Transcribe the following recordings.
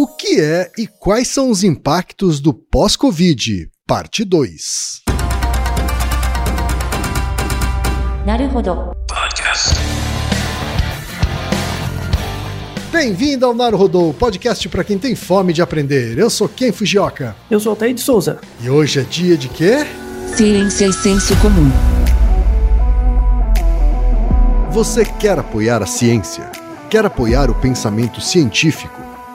O que é e quais são os impactos do pós-Covid? Parte 2. Naruhodo. Bem-vindo ao Naruhodô, podcast para quem tem fome de aprender. Eu sou Ken Fujioka. Eu sou Altair de Souza. E hoje é dia de quê? Ciência e senso comum. Você quer apoiar a ciência? Quer apoiar o pensamento científico?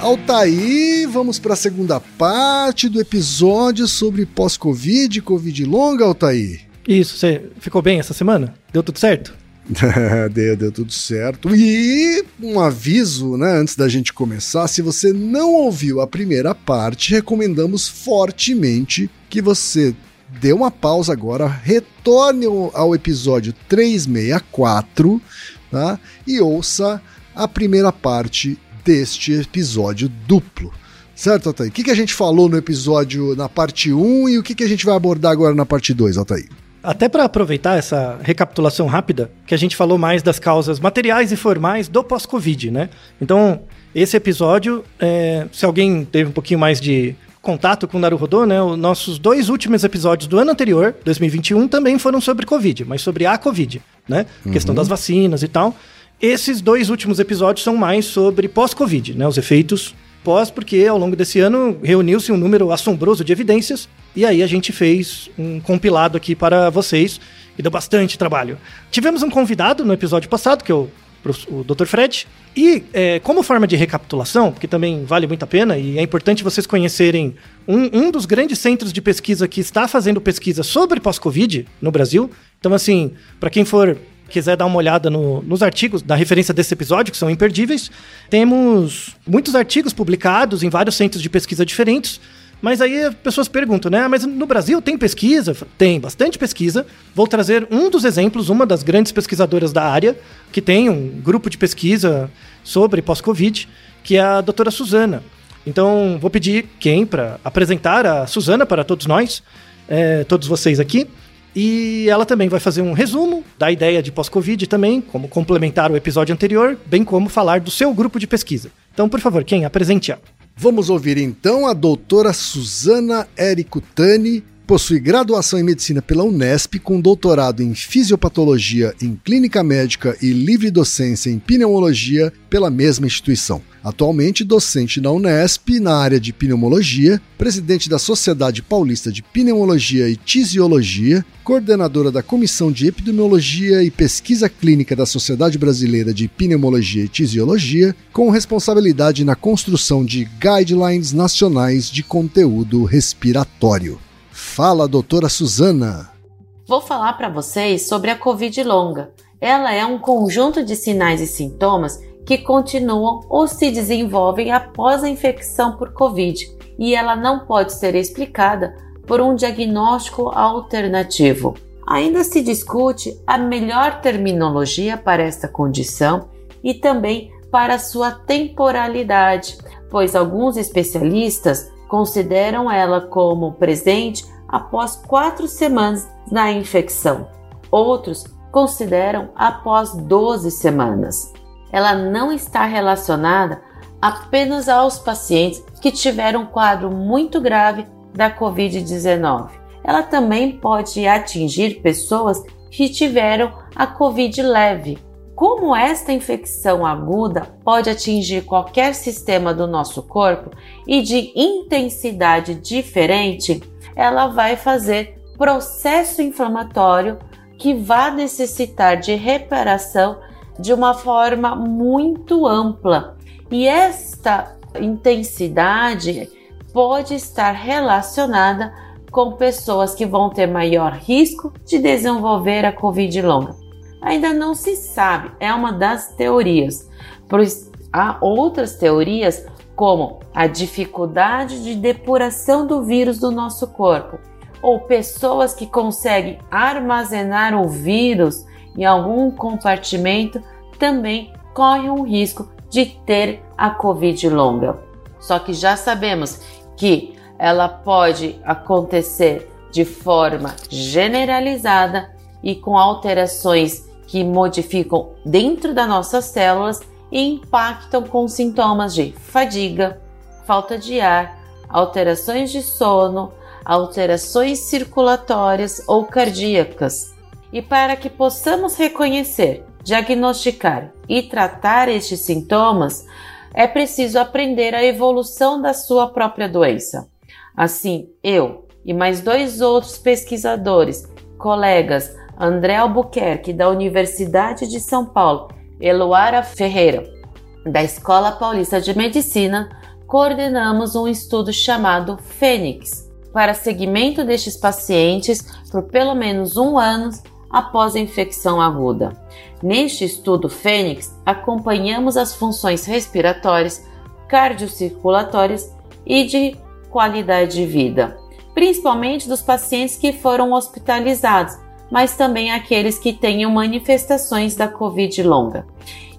Altaí, vamos para a segunda parte do episódio sobre pós-Covid, Covid longa, Altaí. Isso, você ficou bem essa semana? Deu tudo certo? deu, deu tudo certo. E um aviso, né, antes da gente começar, se você não ouviu a primeira parte, recomendamos fortemente que você dê uma pausa agora, retorne ao episódio 364, tá? E ouça a primeira parte deste episódio duplo. Certo, Altair? O que, que a gente falou no episódio na parte 1 e o que, que a gente vai abordar agora na parte 2, Altair? Até para aproveitar essa recapitulação rápida, que a gente falou mais das causas materiais e formais do pós-Covid, né? Então, esse episódio, é, se alguém teve um pouquinho mais de contato com o Naruhodô, né? Os nossos dois últimos episódios do ano anterior, 2021, também foram sobre Covid, mas sobre a Covid, né? Uhum. Questão das vacinas e tal. Esses dois últimos episódios são mais sobre pós-Covid, né? Os efeitos pós, porque ao longo desse ano reuniu-se um número assombroso de evidências e aí a gente fez um compilado aqui para vocês e deu bastante trabalho. Tivemos um convidado no episódio passado, que é o, o Dr. Fred, e é, como forma de recapitulação, porque também vale muito a pena e é importante vocês conhecerem um, um dos grandes centros de pesquisa que está fazendo pesquisa sobre pós-Covid no Brasil. Então, assim, para quem for quiser dar uma olhada no, nos artigos da referência desse episódio, que são imperdíveis, temos muitos artigos publicados em vários centros de pesquisa diferentes. Mas aí as pessoas perguntam, né? Mas no Brasil tem pesquisa? Tem bastante pesquisa. Vou trazer um dos exemplos, uma das grandes pesquisadoras da área, que tem um grupo de pesquisa sobre pós-Covid, que é a doutora Suzana. Então, vou pedir quem para apresentar a Suzana para todos nós, é, todos vocês aqui. E ela também vai fazer um resumo da ideia de pós-Covid também, como complementar o episódio anterior, bem como falar do seu grupo de pesquisa. Então, por favor, quem apresente ela. Vamos ouvir então a doutora Suzana Érico Tani, possui graduação em medicina pela Unesp, com doutorado em fisiopatologia em clínica médica e livre docência em pneumologia pela mesma instituição. Atualmente docente na Unesp na área de pneumologia, presidente da Sociedade Paulista de Pneumologia e Tisiologia, coordenadora da Comissão de Epidemiologia e Pesquisa Clínica da Sociedade Brasileira de Pneumologia e Tisiologia, com responsabilidade na construção de guidelines nacionais de conteúdo respiratório. Fala, doutora Suzana. Vou falar para vocês sobre a Covid longa. Ela é um conjunto de sinais e sintomas que continuam ou se desenvolvem após a infecção por Covid e ela não pode ser explicada por um diagnóstico alternativo. Ainda se discute a melhor terminologia para esta condição e também para sua temporalidade, pois alguns especialistas consideram ela como presente após quatro semanas na infecção. Outros consideram após 12 semanas. Ela não está relacionada apenas aos pacientes que tiveram um quadro muito grave da Covid-19. Ela também pode atingir pessoas que tiveram a Covid leve. Como esta infecção aguda pode atingir qualquer sistema do nosso corpo e de intensidade diferente, ela vai fazer processo inflamatório que vai necessitar de reparação de uma forma muito ampla. E esta intensidade pode estar relacionada com pessoas que vão ter maior risco de desenvolver a Covid longa. Ainda não se sabe, é uma das teorias, pois há outras teorias como a dificuldade de depuração do vírus do nosso corpo, ou pessoas que conseguem armazenar o vírus em algum compartimento também correm um risco de ter a Covid longa. Só que já sabemos que ela pode acontecer de forma generalizada e com alterações que modificam dentro das nossas células e impactam com sintomas de fadiga, falta de ar, alterações de sono, alterações circulatórias ou cardíacas. E para que possamos reconhecer, diagnosticar e tratar estes sintomas, é preciso aprender a evolução da sua própria doença. Assim, eu e mais dois outros pesquisadores, colegas, André Albuquerque, da Universidade de São Paulo, Eloara Ferreira, da Escola Paulista de Medicina, coordenamos um estudo chamado Fênix para seguimento destes pacientes por pelo menos um ano após a infecção aguda. Neste estudo Fênix, acompanhamos as funções respiratórias, cardiocirculatórias e de qualidade de vida, principalmente dos pacientes que foram hospitalizados, mas também aqueles que tenham manifestações da Covid longa.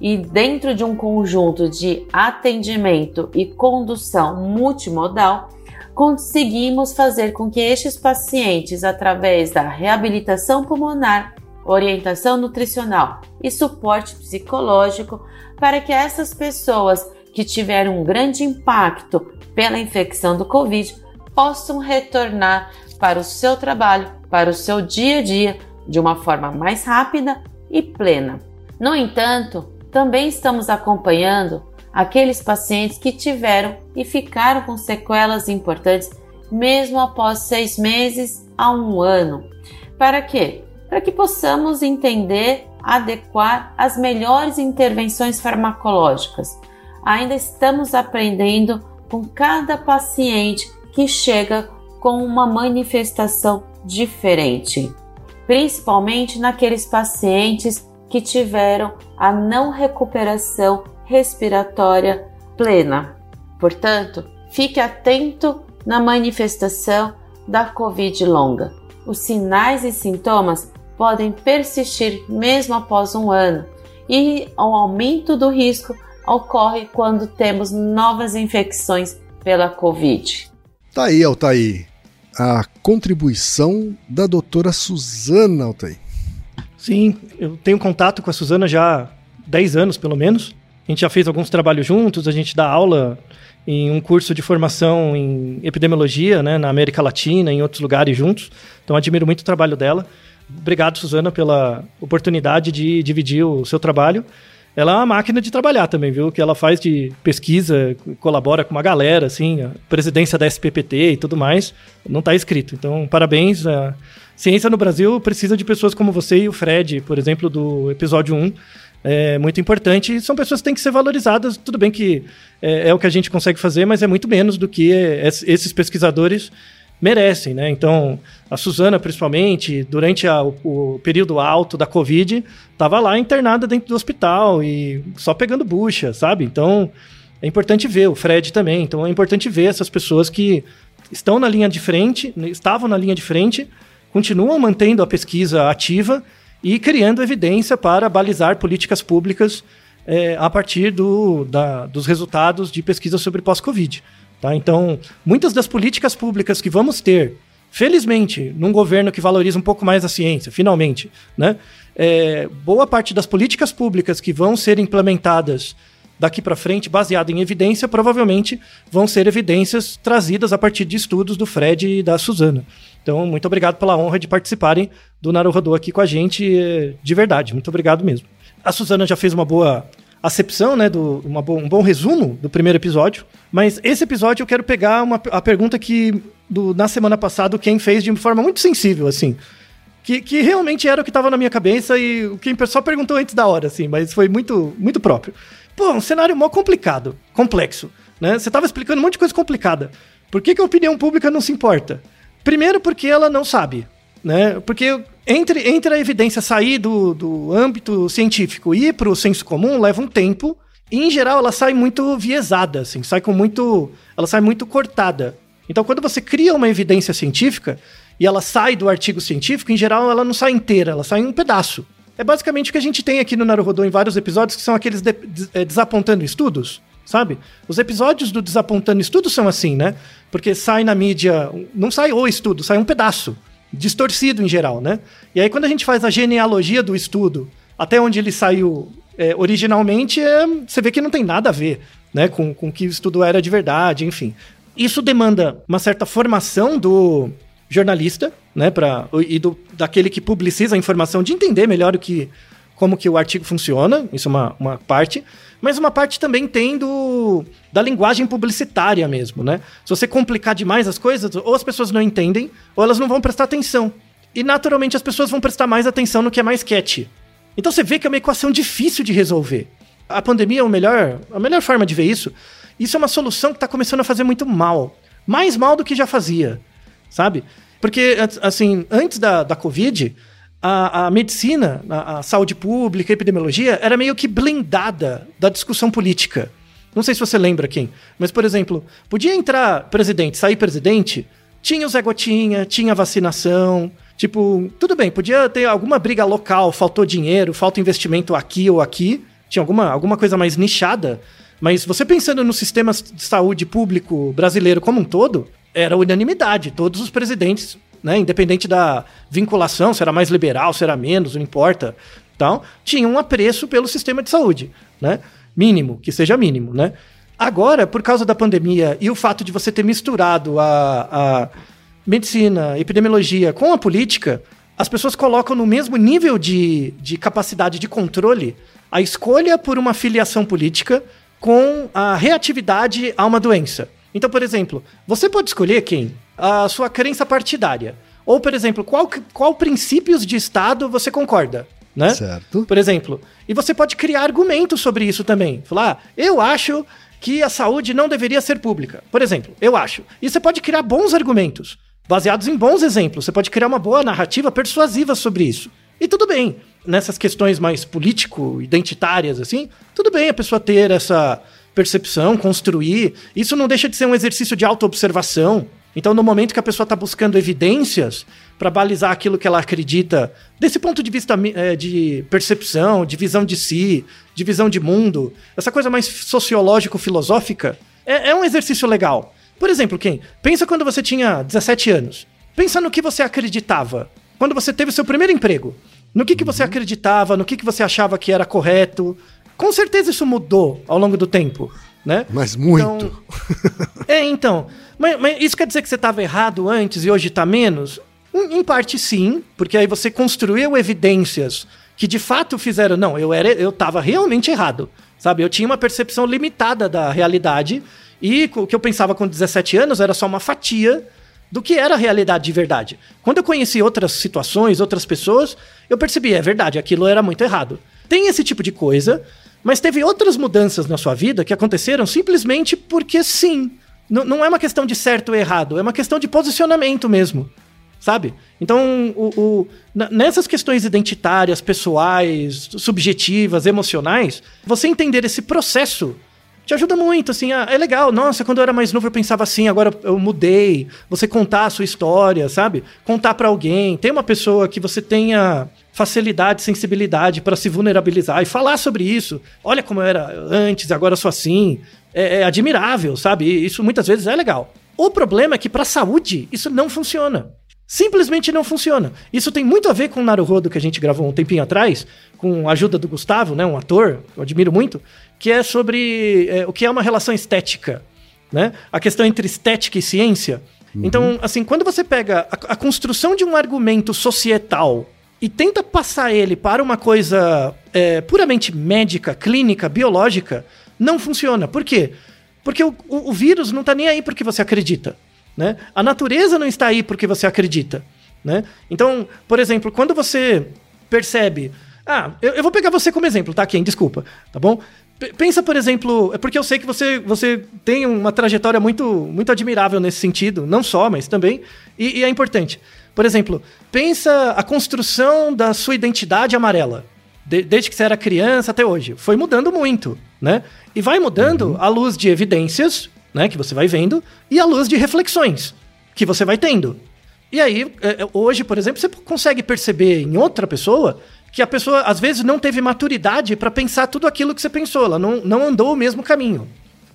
E dentro de um conjunto de atendimento e condução multimodal, conseguimos fazer com que estes pacientes, através da reabilitação pulmonar, orientação nutricional e suporte psicológico, para que essas pessoas que tiveram um grande impacto pela infecção do Covid possam retornar para o seu trabalho, para o seu dia a dia, de uma forma mais rápida e plena. No entanto, também estamos acompanhando aqueles pacientes que tiveram e ficaram com sequelas importantes mesmo após seis meses a um ano. Para quê? Para que possamos entender, adequar as melhores intervenções farmacológicas. Ainda estamos aprendendo com cada paciente que chega com uma manifestação diferente, principalmente naqueles pacientes que tiveram a não recuperação respiratória plena. Portanto, fique atento na manifestação da Covid longa. Os sinais e sintomas podem persistir mesmo após um ano e o aumento do risco ocorre quando temos novas infecções pela Covid. Tá aí, Altair, a contribuição da doutora Suzana Altair. Sim, eu tenho contato com a Suzana já há 10 anos, pelo menos. A gente já fez alguns trabalhos juntos, a gente dá aula em um curso de formação em epidemiologia, né, na América Latina, em outros lugares juntos. Então, admiro muito o trabalho dela. Obrigado, Suzana, pela oportunidade de dividir o seu trabalho. Ela é uma máquina de trabalhar também, viu? Que ela faz de pesquisa, colabora com uma galera, assim, a presidência da SPPT e tudo mais, não está escrito. Então, parabéns. A ciência no Brasil precisa de pessoas como você e o Fred, por exemplo, do episódio 1, é muito importante. São pessoas que têm que ser valorizadas. Tudo bem que é, é, o que a gente consegue fazer, mas é muito menos do que esses pesquisadores merecem, né? Então, a Suzana, principalmente, durante a, o, período alto da Covid, estava lá internada dentro do hospital e só pegando bucha, sabe? Então, é importante ver, o Fred também. Então, é importante ver essas pessoas que estão na linha de frente, estavam na linha de frente, continuam mantendo a pesquisa ativa e criando evidência para balizar políticas públicas é, a partir do, da, dos resultados de pesquisa sobre pós-Covid. Tá? Então, muitas das políticas públicas que vamos ter, felizmente, num governo que valoriza um pouco mais a ciência, finalmente, né? É, boa parte das políticas públicas que vão ser implementadas daqui para frente, baseada em evidência, provavelmente vão ser evidências trazidas a partir de estudos do Fred e da Suzana. Então, muito obrigado pela honra de participarem do Naruhodô aqui com a gente, é, de verdade. Muito obrigado mesmo. A Suzana já fez uma boa acepção, né, do, bo um bom resumo do primeiro episódio. Mas esse episódio eu quero pegar uma, a pergunta que do, na semana passada Ken fez de forma muito sensível, assim. Que, que realmente era o que estava na minha cabeça e o Ken só perguntou antes da hora, assim, mas foi muito, muito próprio. Pô, um cenário mó complicado, complexo, né? Você estava explicando um monte de coisa complicada. Por que, que a opinião pública não se importa? Primeiro porque ela não sabe, né? Porque entre, entre a evidência sair do, do âmbito científico e ir para o senso comum leva um tempo. E, em geral, ela sai muito viesada, assim, sai com muito. Ela sai muito cortada. Então, quando você cria uma evidência científica e ela sai do artigo científico, em geral, ela não sai inteira, ela sai em um pedaço. É basicamente o que a gente tem aqui no Naruhodô em vários episódios, que são aqueles de, de, é, desapontando estudos, sabe? Os episódios do desapontando estudos são assim, né? Porque sai na mídia, não sai o estudo, sai um pedaço distorcido em geral, né? E aí quando a gente faz a genealogia do estudo, até onde ele saiu é, originalmente, é, você vê que não tem nada a ver, né, com, com que o estudo era de verdade, enfim. Isso demanda uma certa formação do jornalista, né, para e do, daquele que publiciza a informação de entender melhor o que como que o artigo funciona, isso é uma, uma parte, mas uma parte também tem do, da linguagem publicitária mesmo, né? Se você complicar demais as coisas, ou as pessoas não entendem, ou elas não vão prestar atenção. E naturalmente as pessoas vão prestar mais atenção no que é mais catchy. Então você vê que é uma equação difícil de resolver. A pandemia é o melhor, a melhor forma de ver isso. Isso é uma solução que está começando a fazer muito mal. Mais mal do que já fazia, sabe? Porque, assim, antes da, da Covid, a, a medicina, a, a, saúde pública, a epidemiologia, era meio que blindada da discussão política. Não sei se você lembra quem, mas, por exemplo, podia entrar presidente, sair presidente, tinha o Zé Gotinha, tinha vacinação. Tipo, tudo bem, podia ter alguma briga local, faltou dinheiro, falta investimento aqui ou aqui, tinha alguma, alguma coisa mais nichada, mas você pensando no sistema de saúde público brasileiro como um todo, era unanimidade. Todos os presidentes né? Independente da vinculação, será mais liberal, será menos, não importa. Então, tinha um apreço pelo sistema de saúde, né? Mínimo, que seja mínimo, né? Agora, por causa da pandemia e o fato de você ter misturado a, a medicina, epidemiologia com a política, as pessoas colocam no mesmo nível de, de capacidade de controle a escolha por uma filiação política com a reatividade a uma doença. Então, por exemplo, você pode escolher quem? A sua crença partidária. Ou, por exemplo, qual, qual princípios de Estado você concorda? Né? Certo. Por exemplo. E você pode criar argumentos sobre isso também. Falar, ah, eu acho que a saúde não deveria ser pública. Por exemplo, eu acho. E você pode criar bons argumentos, baseados em bons exemplos. Você pode criar uma boa narrativa persuasiva sobre isso. E tudo bem. Nessas questões mais político-identitárias, assim, tudo bem a pessoa ter essa percepção, construir. Isso não deixa de ser um exercício de autoobservação. Então, no momento que a pessoa está buscando evidências para balizar aquilo que ela acredita, desse ponto de vista é, de percepção, de visão de si, de visão de mundo, essa coisa mais sociológico-filosófica, é, é um exercício legal. Por exemplo, quem? Pensa quando você tinha 17 anos. Pensa no que você acreditava. Quando você teve o seu primeiro emprego. No que, que você uhum. acreditava, no que, que você achava que era correto, com certeza isso mudou ao longo do tempo, né? Mas muito. Então, é, então. Mas, mas, isso quer dizer que você estava errado antes e hoje está menos? Em, em parte sim, porque aí você construiu evidências que de fato fizeram, não, eu era eu estava realmente errado, sabe? Eu tinha uma percepção limitada da realidade e o que eu pensava com 17 anos era só uma fatia do que era a realidade de verdade. Quando eu conheci outras situações, outras pessoas, eu percebi, é verdade, aquilo era muito errado. Tem esse tipo de coisa, mas teve outras mudanças na sua vida que aconteceram simplesmente porque sim, N- não é uma questão de certo ou errado, é uma questão de posicionamento mesmo. Sabe? Então, o, o- nessas questões identitárias, pessoais, subjetivas, emocionais, você entender esse processo te ajuda muito, assim, ah, é legal, nossa, quando eu era mais novo eu pensava assim, agora eu mudei, você contar a sua história, sabe? Contar pra alguém, tem uma pessoa que você tenha facilidade, sensibilidade pra se vulnerabilizar e falar sobre isso. Olha como eu era antes, agora eu sou assim. É, é admirável, sabe? Isso muitas vezes é legal. O problema é que pra saúde isso não funciona. Simplesmente não funciona. Isso tem muito a ver com o Naruhodo que a gente gravou um tempinho atrás, com a ajuda do Gustavo, né, um ator que eu admiro muito, que é sobre é, o que é uma relação estética, né? A questão entre estética e ciência. Então, assim, quando você pega a, a construção de um argumento societal e tenta passar ele para uma coisa é, puramente médica, clínica, biológica, não funciona. Por quê? Porque o, o- o vírus não está nem aí porque você acredita. Né? A natureza não está aí porque você acredita. Né? Então, por exemplo, quando você percebe. Ah, eu, eu vou pegar você como exemplo, tá, Ken? Desculpa, tá bom? P- pensa, por exemplo, é porque eu sei que você, você tem uma trajetória muito, muito admirável nesse sentido, não só, mas também, e, e é importante. Por exemplo, pensa a construção da sua identidade amarela de- desde que você era criança até hoje. Foi mudando muito, né? E vai mudando à luz de evidências, né, que você vai vendo, e à luz de reflexões que você vai tendo. E aí, é, é, hoje, por exemplo, você consegue perceber em outra pessoa que a pessoa, às vezes, não teve maturidade para pensar tudo aquilo que você pensou. Ela não, não andou o mesmo caminho.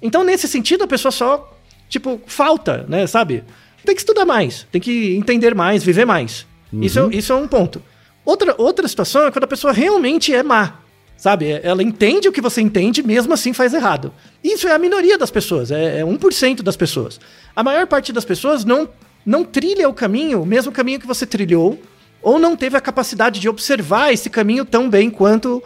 Então, nesse sentido, a pessoa só, tipo, falta, né, sabe? Tem que estudar mais, tem que entender mais, viver mais. Isso, é, isso é um ponto. Outra, outra situação é quando a pessoa realmente é má. Sabe? É- Ela entende o que você entende, mesmo assim faz errado. Isso é a minoria das pessoas, é, é 1% das pessoas. A maior parte das pessoas não, não trilha o caminho, o mesmo caminho que você trilhou, ou não teve a capacidade de observar esse caminho tão bem quanto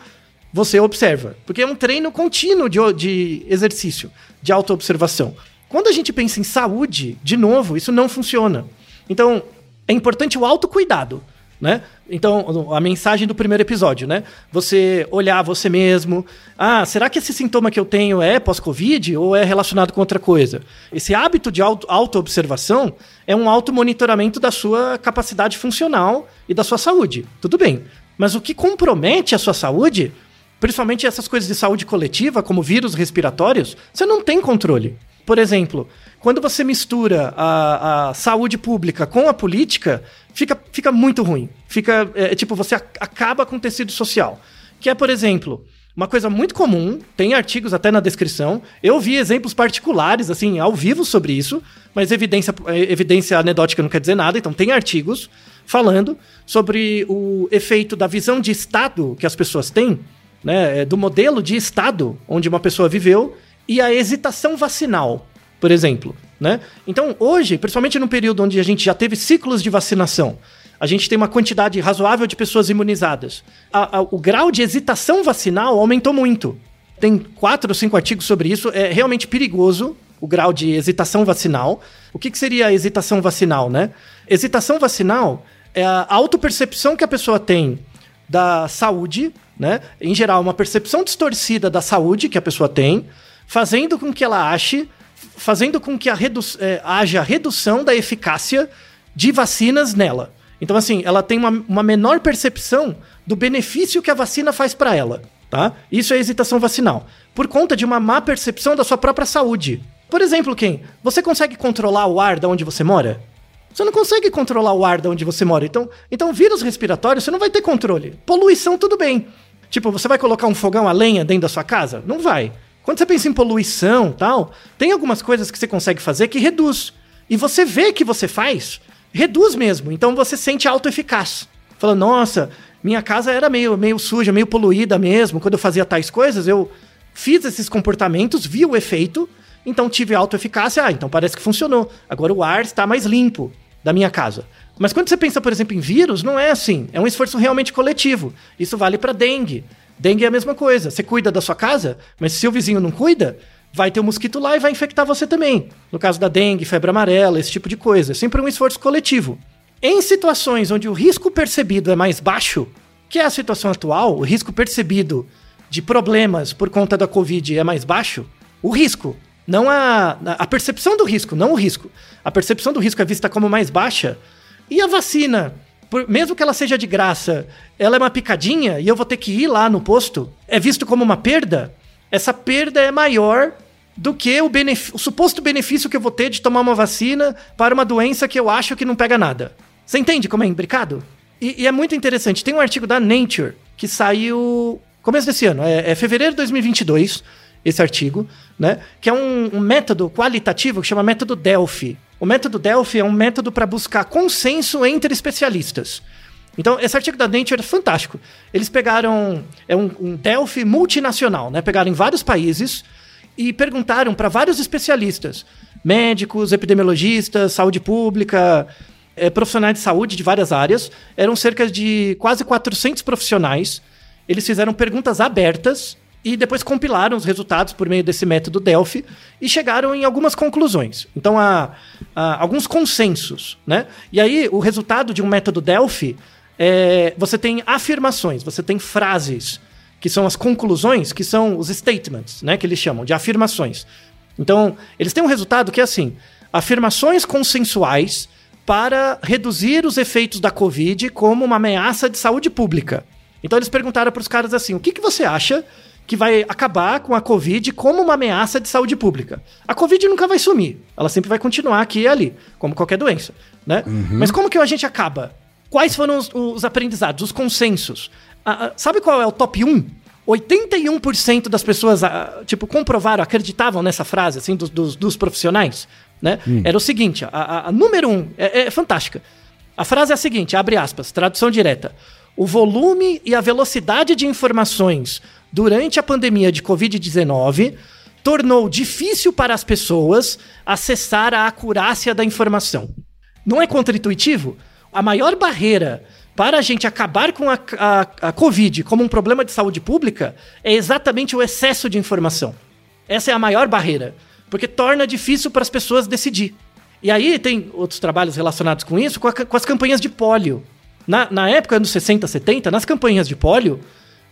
você observa. Porque é um treino contínuo de, de exercício, de autoobservação. Quando a gente pensa em saúde, de novo, isso não funciona. Então, é importante o autocuidado, né? Então, a mensagem do primeiro episódio, né? Você olhar você mesmo. Ah, será que esse sintoma que eu tenho é pós-Covid ou é relacionado com outra coisa? Esse hábito de auto- auto-observação é um auto-monitoramento da sua capacidade funcional e da sua saúde. Tudo bem. Mas o que compromete a sua saúde, principalmente essas coisas de saúde coletiva, como vírus respiratórios, você não tem controle. Por exemplo, quando você mistura a, a saúde pública com a política, fica, fica muito ruim. Fica, é, tipo, você ac- acaba com o tecido social. Que é, por exemplo, uma coisa muito comum, tem artigos até na descrição. Eu vi exemplos particulares, assim, ao vivo sobre isso, mas evidência, é, evidência anedótica não quer dizer nada, então tem artigos falando sobre o efeito da visão de Estado que as pessoas têm, né, é, do modelo de Estado onde uma pessoa viveu e a hesitação vacinal, por exemplo. Né? Então, hoje, principalmente num período onde a gente já teve ciclos de vacinação, a gente tem uma quantidade razoável de pessoas imunizadas. A- a- o grau de hesitação vacinal aumentou muito. Tem quatro ou cinco artigos sobre isso. É realmente perigoso o grau de hesitação vacinal. O que, que seria a hesitação vacinal, né? Hesitação vacinal é a autopercepção que a pessoa tem da saúde, né? Em geral, uma percepção distorcida da saúde que a pessoa tem, fazendo com que ela ache, fazendo com que redu eh, haja redução da eficácia de vacinas nela. Então, assim, ela tem uma, uma menor percepção do benefício que a vacina faz para ela, tá? Isso é hesitação vacinal. Por conta de uma má percepção da sua própria saúde. Por exemplo, quem? Você consegue controlar o ar da onde você mora? Você não consegue controlar o ar de onde você mora. Então, então vírus respiratório, você não vai ter controle. Poluição, tudo bem. Tipo, você vai colocar um fogão a lenha dentro da sua casa? Não vai. Quando você pensa em poluição tal, tem algumas coisas que você consegue fazer que reduz. E você vê que você faz, reduz mesmo. Então você sente autoeficaz. Fala, nossa, minha casa era meio, meio suja, meio poluída mesmo. Quando eu fazia tais coisas, eu fiz esses comportamentos, vi o efeito, então tive autoeficácia. Ah, então parece que funcionou. Agora o ar está mais limpo da minha casa. Mas quando você pensa, por exemplo, em vírus, não é assim. É um esforço realmente coletivo. Isso vale para dengue. Dengue é a mesma coisa. Você cuida da sua casa, mas se o vizinho não cuida, vai ter um mosquito lá e vai infectar você também. No caso da dengue, febre amarela, esse tipo de coisa. É sempre um esforço coletivo. Em situações onde o risco percebido é mais baixo, que é a situação atual, o risco percebido de problemas por conta da Covid é mais baixo, o risco, Não a, a percepção do risco, não o risco. A percepção do risco é vista como mais baixa. E a vacina, por, mesmo que ela seja de graça, ela é uma picadinha e eu vou ter que ir lá no posto, é visto como uma perda. Essa perda é maior do que o, o suposto benefício que eu vou ter de tomar uma vacina para uma doença que eu acho que não pega nada. Você entende como é imbricado? E, e, é muito interessante. Tem um artigo da Nature que saiu começo desse ano, é, é fevereiro de 2022, esse artigo, né? Que é um, um método qualitativo que chama método Delphi. O método Delphi é um método para buscar consenso entre especialistas. Então, esse artigo da Nature é fantástico. Eles pegaram. É um, um Delphi multinacional, né? Pegaram em vários países e perguntaram para vários especialistas, médicos, epidemiologistas, saúde pública, é, profissionais de saúde de várias áreas. Eram cerca de quase 400 profissionais. Eles fizeram perguntas abertas e depois compilaram os resultados por meio desse método Delphi e chegaram em algumas conclusões. Então, há, há alguns consensos, né? E aí, o resultado de um método Delphi é, você tem afirmações, você tem frases, que são as conclusões, que são os statements, né? Que eles chamam de afirmações. Então, eles têm um resultado que é assim: afirmações consensuais para reduzir os efeitos da Covid como uma ameaça de saúde pública. Então eles perguntaram para os caras assim: o que, que você acha que vai acabar com a Covid como uma ameaça de saúde pública? A Covid nunca vai sumir, ela sempre vai continuar aqui e ali, como qualquer doença, né? Uhum. Mas como que a gente acaba? Quais foram os, os aprendizados, os consensos? Ah, ah sabe qual é o top 1? 81% das pessoas, tipo, comprovaram, acreditavam nessa frase, assim, dos, dos, dos profissionais, né? Hum. Era o seguinte, a, a, a número um, é, é fantástica. A frase é a seguinte, abre aspas, tradução direta. O volume e a velocidade de informações durante a pandemia de Covid-19 tornou difícil para as pessoas acessar a acurácia da informação. Não é contraintuitivo? A maior barreira para a gente acabar com a, a, a Covid como um problema de saúde pública é exatamente o excesso de informação. Essa é a maior barreira, porque torna difícil para as pessoas decidir. E aí tem outros trabalhos relacionados com isso, com, a, com as campanhas de pólio. Na, na época, anos 60, 70, nas campanhas de pólio,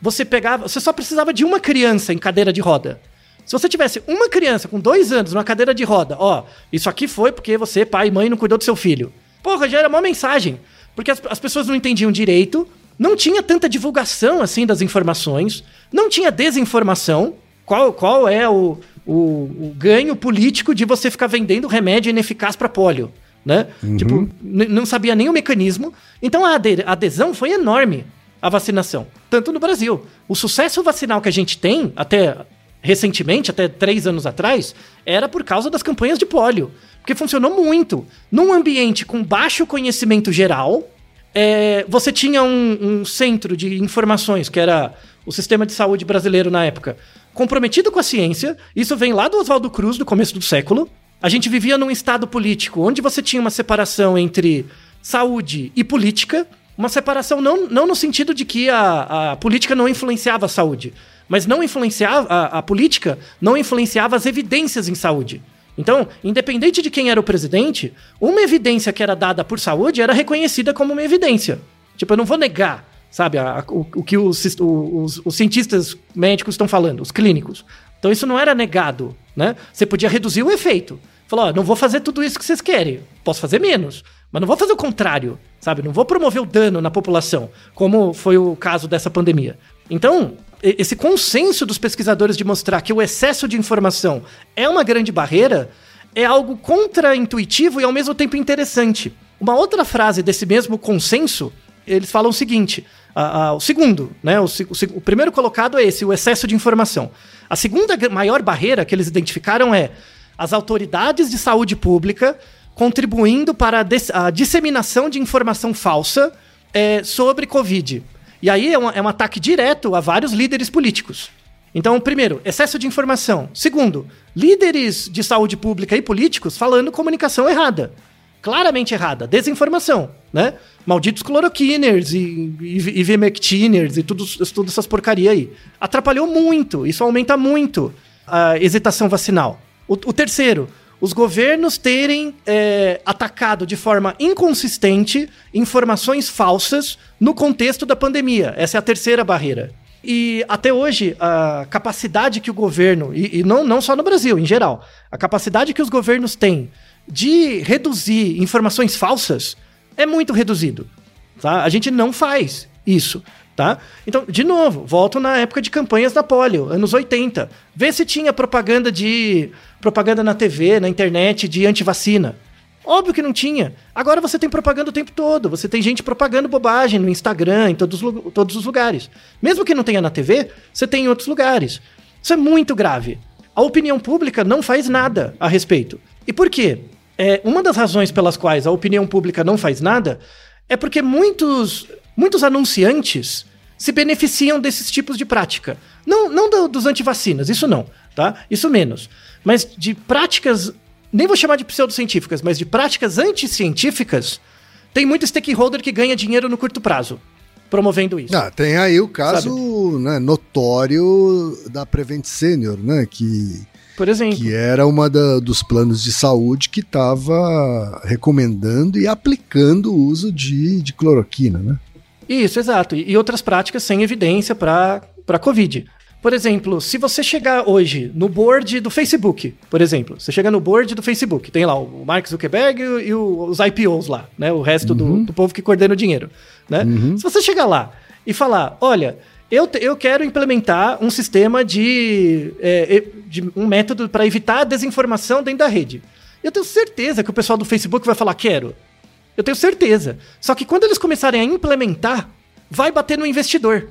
você pegava. Você só precisava de uma criança em cadeira de roda. Se você tivesse uma criança com dois anos numa cadeira de roda, ó, isso aqui foi porque você, pai e mãe, não cuidou do seu filho. Porra, já era uma mensagem. Porque as, as pessoas não entendiam direito, não tinha tanta divulgação assim das informações, não tinha desinformação. Qual, qual é o, o, o ganho político de você ficar vendendo remédio ineficaz para polio? Né? Uhum. Tipo, não sabia nem o mecanismo. Então a adesão foi enorme à vacinação, tanto no Brasil. O sucesso vacinal que a gente tem, até recentemente, até três anos atrás, era por causa das campanhas de polio. Porque funcionou muito. Num ambiente com baixo conhecimento geral, é, você tinha um, um, centro de informações, que era o sistema de saúde brasileiro na época, comprometido com a ciência. Isso vem lá do Oswaldo Cruz, do começo do século. A gente vivia num estado político onde você tinha uma separação entre saúde e política. Uma separação não, não no sentido de que a, a política não influenciava a saúde, mas não influenciava a, a política não influenciava as evidências em saúde. Então, independente de quem era o presidente, uma evidência que era dada por saúde era reconhecida como uma evidência. Tipo, eu não vou negar, sabe, a, a, o, o, que os, os, os cientistas médicos estão falando, os clínicos. Então, isso não era negado, né? Você podia reduzir o efeito. Falou, ó, não vou fazer tudo isso que vocês querem. Posso fazer menos. Mas não vou fazer o contrário, sabe? Não vou promover o dano na população, como foi o caso dessa pandemia. Então, esse consenso dos pesquisadores de mostrar que o excesso de informação é uma grande barreira é algo contraintuitivo e ao mesmo tempo interessante. Uma outra frase desse mesmo consenso, eles falam o seguinte: o segundo, né? O, o, o primeiro colocado é esse, o excesso de informação. A segunda maior barreira que eles identificaram é as autoridades de saúde pública contribuindo para a, a disseminação de informação falsa é, sobre Covid. E aí é um, é um ataque direto a vários líderes políticos. Então, primeiro, excesso de informação. Segundo, líderes de saúde pública e políticos falando comunicação errada. Claramente errada. Desinformação, né? Malditos cloroquiners e, e, e ivermectiners e tudo, tudo essas porcaria aí. Atrapalhou muito. Isso aumenta muito a hesitação vacinal. O, o terceiro, os governos terem é, atacado de forma inconsistente informações falsas no contexto da pandemia. Essa é a terceira barreira. E até hoje, a capacidade que o governo, e, e não, não só no Brasil, em geral, a capacidade que os governos têm de reduzir informações falsas é muito reduzido. Tá? A gente não faz isso. Tá? Então, de novo, volto na época de campanhas da polio, anos 80. Vê se tinha propaganda de propaganda na TV, na internet de antivacina. Óbvio que não tinha. Agora você tem propaganda o tempo todo. Você tem gente propagando bobagem no Instagram, em todos, todos os lugares. Mesmo que não tenha na TV, você tem em outros lugares. Isso é muito grave. A opinião pública não faz nada a respeito. E por quê? É, uma das razões pelas quais a opinião pública não faz nada é porque muitos, muitos anunciantes se beneficiam desses tipos de prática. Não, não do, dos antivacinas, isso não, tá? Isso menos. Mas de práticas nem vou chamar de pseudocientíficas, mas de práticas anticientíficas, tem muito stakeholder que ganha dinheiro no curto prazo promovendo isso. Ah, tem aí o caso né, notório da Prevent Senior, né? Que, Por exemplo. que era uma da, dos planos de saúde que estava recomendando e aplicando o uso de, de cloroquina, né? Isso, exato. E, e outras práticas sem evidência para Covid. Por exemplo, se você chegar hoje no board do Facebook, por exemplo, você chega no board do Facebook, tem lá o Mark Zuckerberg e, os IPOs lá, né? O resto uhum. do, do, povo que coordena o dinheiro, né? Uhum. Se você chegar lá e falar, olha, eu, eu quero implementar um sistema de, é, de um método para evitar a desinformação dentro da rede. Eu tenho certeza que o pessoal do Facebook vai falar, quero. Eu tenho certeza. Só que quando eles começarem a implementar, vai bater no investidor.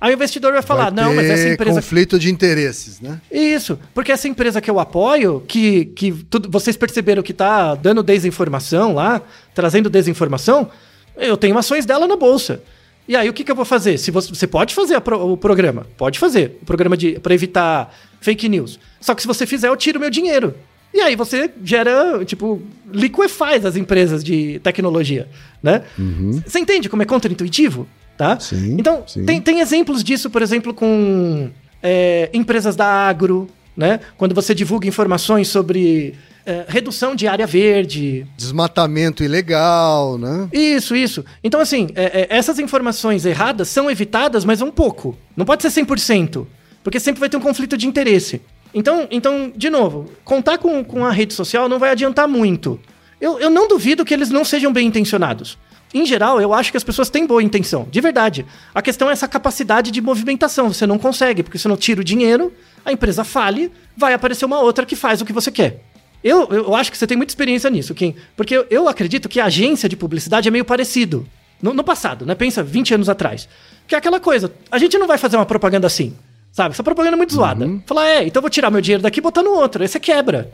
Aí o investidor vai falar, vai não, mas essa empresa. conflito de interesses, né? Isso, porque essa empresa que eu apoio, que, que tudo, vocês perceberam que tá dando desinformação lá, trazendo desinformação, eu tenho ações dela na bolsa. E aí o que, que eu vou fazer? Se você, você pode fazer pro, o programa, pode fazer o programa de para evitar fake news. Só que se você fizer, eu tiro meu dinheiro. E aí você gera, tipo, liquefaz as empresas de tecnologia, né? Uhum. Você entende como é contraintuitivo? tá? Sim, então, sim. Tem, tem exemplos disso, por exemplo, com é, empresas da agro, né? Quando você divulga informações sobre é, redução de área verde. Desmatamento ilegal, né? Isso, isso. Então, assim, é, é essas informações erradas são evitadas, mas um pouco. Não pode ser 100%, porque sempre vai ter um conflito de interesse. Então, então de novo, contar com, com a rede social não vai adiantar muito. Eu, eu não duvido que eles não sejam bem intencionados. Em geral, eu acho que as pessoas têm boa intenção, de verdade. A questão é essa capacidade de movimentação. Você não consegue, porque você não tira o dinheiro, a empresa fale, vai aparecer uma outra que faz o que você quer. Eu, eu acho que você tem muita experiência nisso, Kim. Porque eu, eu acredito que a agência de publicidade é meio parecido. No, no, passado, né? Pensa 20 anos atrás. Que é aquela coisa, a gente não vai fazer uma propaganda assim. Sabe? Essa propaganda é muito zoada. Uhum. Falar, é, então eu vou tirar meu dinheiro daqui e botar no outro. Aí você quebra.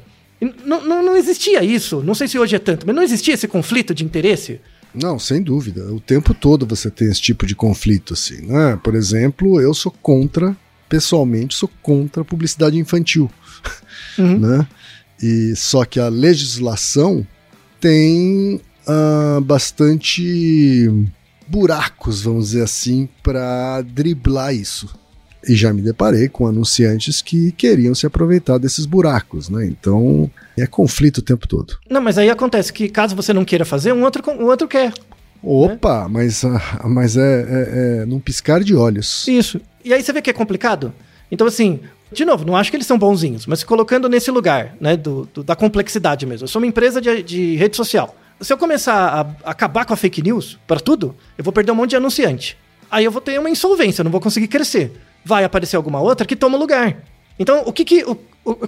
Não, não, não existia isso. Não sei se hoje é tanto, mas não existia esse conflito de interesse. Não, sem dúvida. O tempo todo você tem esse tipo de conflito, assim, né? Por exemplo, eu sou contra, pessoalmente, sou contra a publicidade infantil, uhum. né? E só que a legislação tem uh, bastante buracos, vamos dizer assim, para driblar isso. E já me deparei com anunciantes que queriam se aproveitar desses buracos, né? Então é conflito o tempo todo. Não, mas aí acontece que caso você não queira fazer, um outro, um outro quer. Opa, né? mas, ah, mas é, é, é num piscar de olhos. Isso. E aí você vê que é complicado? Então, assim, de novo, não acho que eles são bonzinhos, mas colocando nesse lugar, né, do, do da complexidade mesmo. Eu sou uma empresa de, de rede social. Se eu começar a, a acabar com a fake news para tudo, eu vou perder um monte de anunciante. Aí eu vou ter uma insolvência, eu não vou conseguir crescer vai aparecer alguma outra que toma lugar. Então, o que que, o,